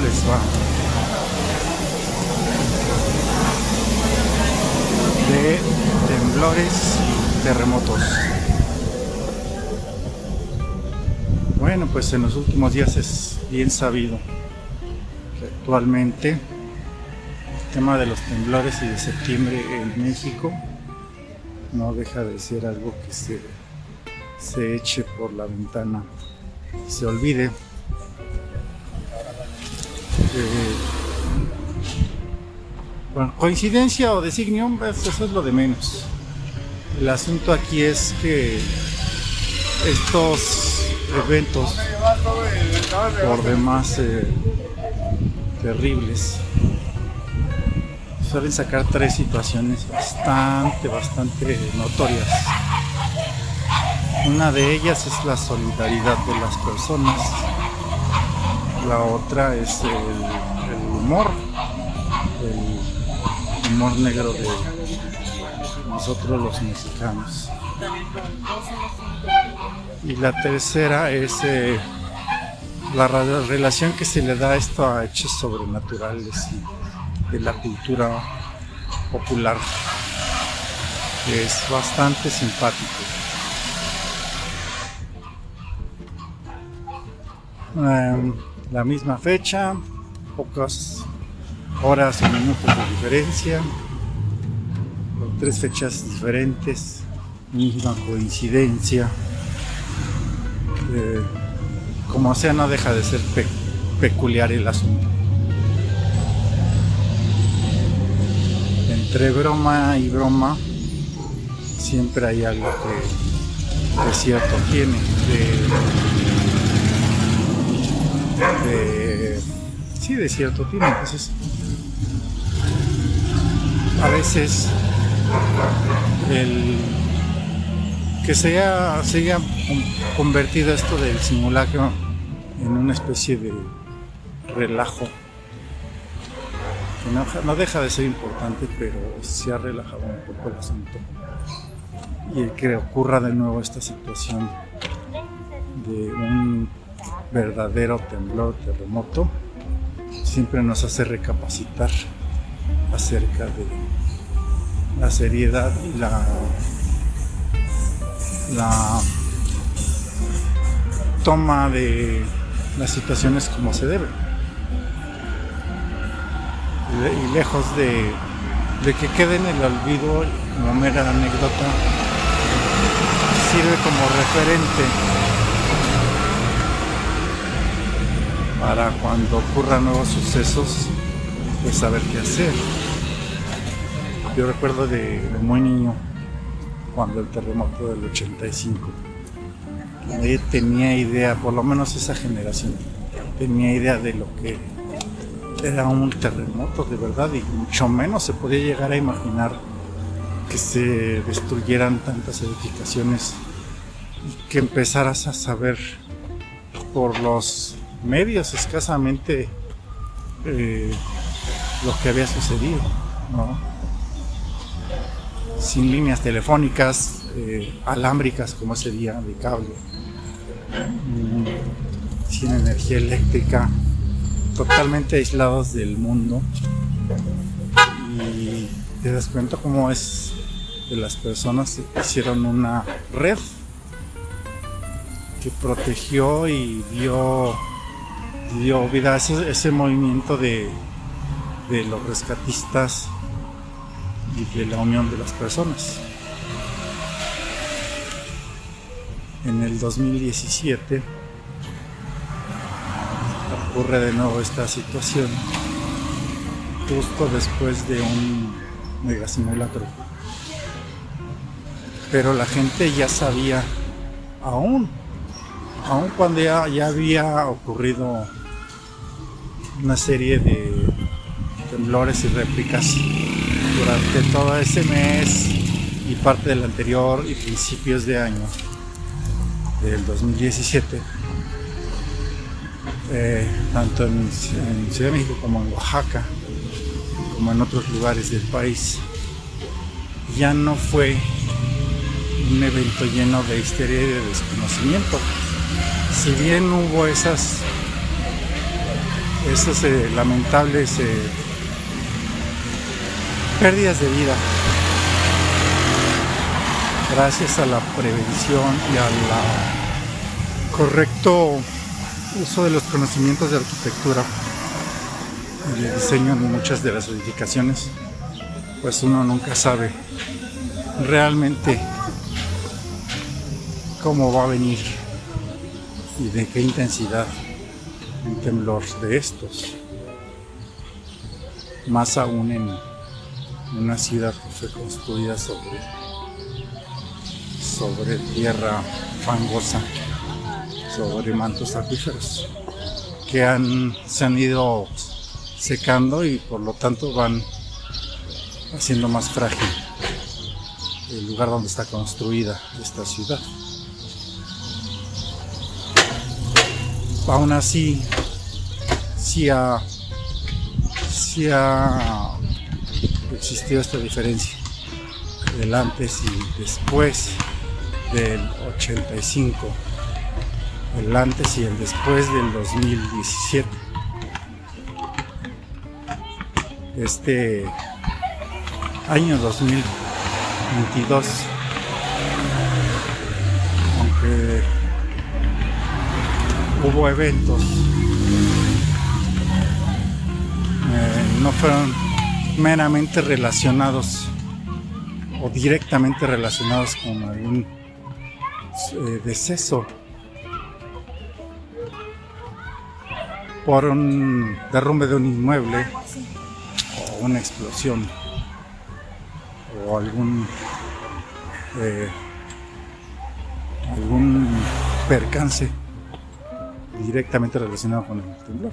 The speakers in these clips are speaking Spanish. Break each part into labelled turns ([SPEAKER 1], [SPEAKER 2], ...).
[SPEAKER 1] les va. De temblores y terremotos. Bueno, pues en los últimos días es bien sabido que actualmente el tema de los temblores y de septiembre en México no deja de ser algo que se, se eche por la ventana se olvide. Eh, bueno, coincidencia o designio, pues, eso es lo de menos. El asunto aquí es que estos eventos, por demás eh, terribles, suelen sacar tres situaciones bastante, bastante notorias. Una de ellas es la solidaridad de las personas. La otra es el, humor, el humor negro de nosotros los mexicanos. Y la tercera es eh, la relación que se le da a esto a hechos sobrenaturales de la cultura popular, que es bastante simpático. Em, la misma fecha, pocas horas o minutos de diferencia, con tres fechas diferentes, misma coincidencia. Eh, como sea, no deja de ser pe- peculiar el asunto. Entre broma y broma, siempre hay algo que de cierto tiene. De- sí, de cierto tiene. Entonces, a veces el que se haya, se haya con- convertido esto del simulacro en una especie de relajo que no, no deja de ser importante pero se ha relajado un poco el asunto y que ocurra de nuevo esta situación de un verdadero temblor, terremoto siempre nos hace recapacitar acerca de la seriedad y la la toma de las situaciones como se debe. Y, le- y lejos de, de que quede en el olvido como mera anécdota, sirve como referente para cuando ocurran nuevos sucesos, pues saber qué hacer. Yo recuerdo de, muy niño, cuando el terremoto del 85. Nadie tenía idea, por lo menos esa generación, tenía idea de lo que era un terremoto de verdad y mucho menos se podía llegar a imaginar que se destruyeran tantas edificaciones y que empezaras a saber por los medios escasamente eh, lo que había sucedido, sin líneas telefónicas eh, alámbricas como ese día de cable, mm, sin energía eléctrica, totalmente aislados del mundo. Y te das cuenta cómo es que las personas hicieron una red que protegió y dio, dio vida a ese, ese movimiento de, de los rescatistas y de la unión de las personas. En el 2017 ocurre de nuevo esta situación justo después de un mega simulacro. Pero la gente ya sabía, aún, aún cuando ya, ya había ocurrido una serie de temblores y réplicas durante todo ese mes y parte del anterior y principios de año del 2017, eh, tanto en, en Ciudad de México como en Oaxaca, como en otros lugares del país, ya no fue un evento lleno de histeria y de desconocimiento. Si bien hubo esas esas eh, lamentables eh, pérdidas de vida. Gracias a la prevención y al correcto uso de los conocimientos de arquitectura y de diseño en muchas de las edificaciones, pues uno nunca sabe realmente cómo va a venir y de qué intensidad un temblor de estos. Más aún en una ciudad que fue construida sobre, sobre tierra fangosa, sobre mantos acuíferos que han, se han ido secando y por lo tanto van haciendo más frágil el lugar donde está construida esta ciudad. Aún así, sí ha, ha existido esta diferencia del antes y después del 85, el antes y el después del 2017. Este año 2022, aunque hubo eventos, eh, no fueron meramente relacionados o directamente relacionados con algún eh, deceso. Por un derrumbe de un inmueble o una explosión o algún eh, algún percance directamente relacionado con el temblor.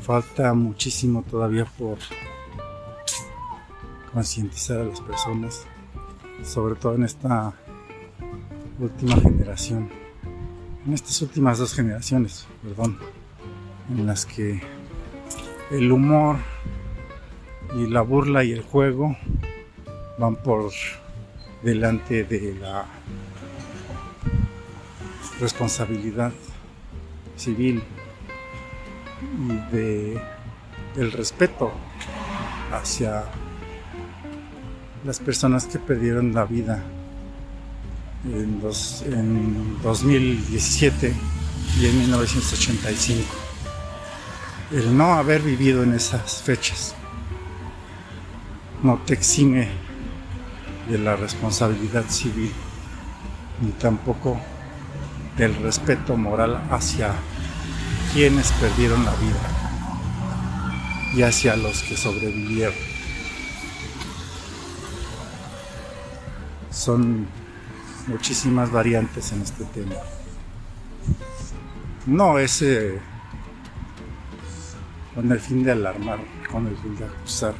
[SPEAKER 1] Falta muchísimo todavía por concientizar a las personas, sobre todo en esta última generación, en estas últimas dos generaciones, perdón, en las que el humor y la burla y el juego van por delante de la responsabilidad civil y de el respeto hacia las personas que perdieron la vida en, en 2017 y en 1985. El no haber vivido en esas fechas no te exime de la responsabilidad civil ni tampoco del respeto moral hacia quienes perdieron la vida y hacia los que sobrevivieron. Son muchísimas variantes en este tema. No es con el fin de alarmar, con el fin de acusar,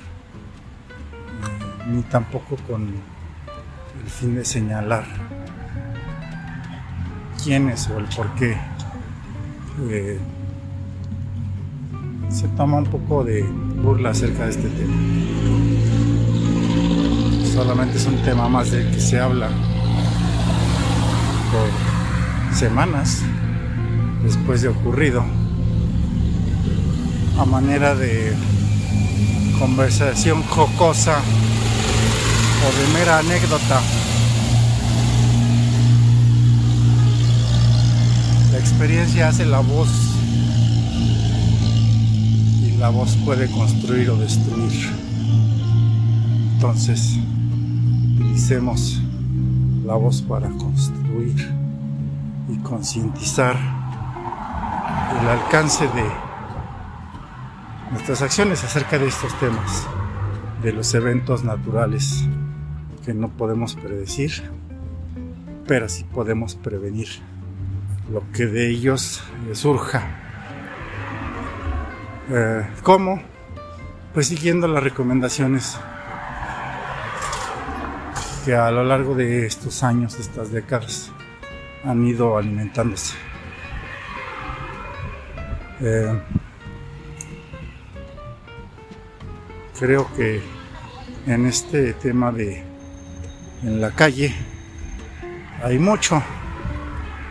[SPEAKER 1] ni tampoco con el fin de señalar quiénes o el por qué. Eh, se toma un poco de burla acerca de este tema. Solamente es un tema más del que se habla por semanas después de ocurrido, a manera de conversación jocosa o de mera anécdota. Experiencia hace la voz y la voz puede construir o destruir. Entonces, utilicemos la voz para construir y concientizar el alcance de nuestras acciones acerca de estos temas, de los eventos naturales que no podemos predecir, pero sí podemos prevenir lo que de ellos surja. Eh, ¿Cómo? Pues siguiendo las recomendaciones que a lo largo de estos años, estas décadas, han ido alimentándose. Eh, creo que en este tema de en la calle hay mucho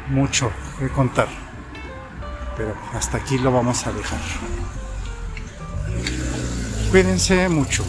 [SPEAKER 1] mucho que contar. Pero hasta aquí lo vamos a dejar. Cuídense mucho.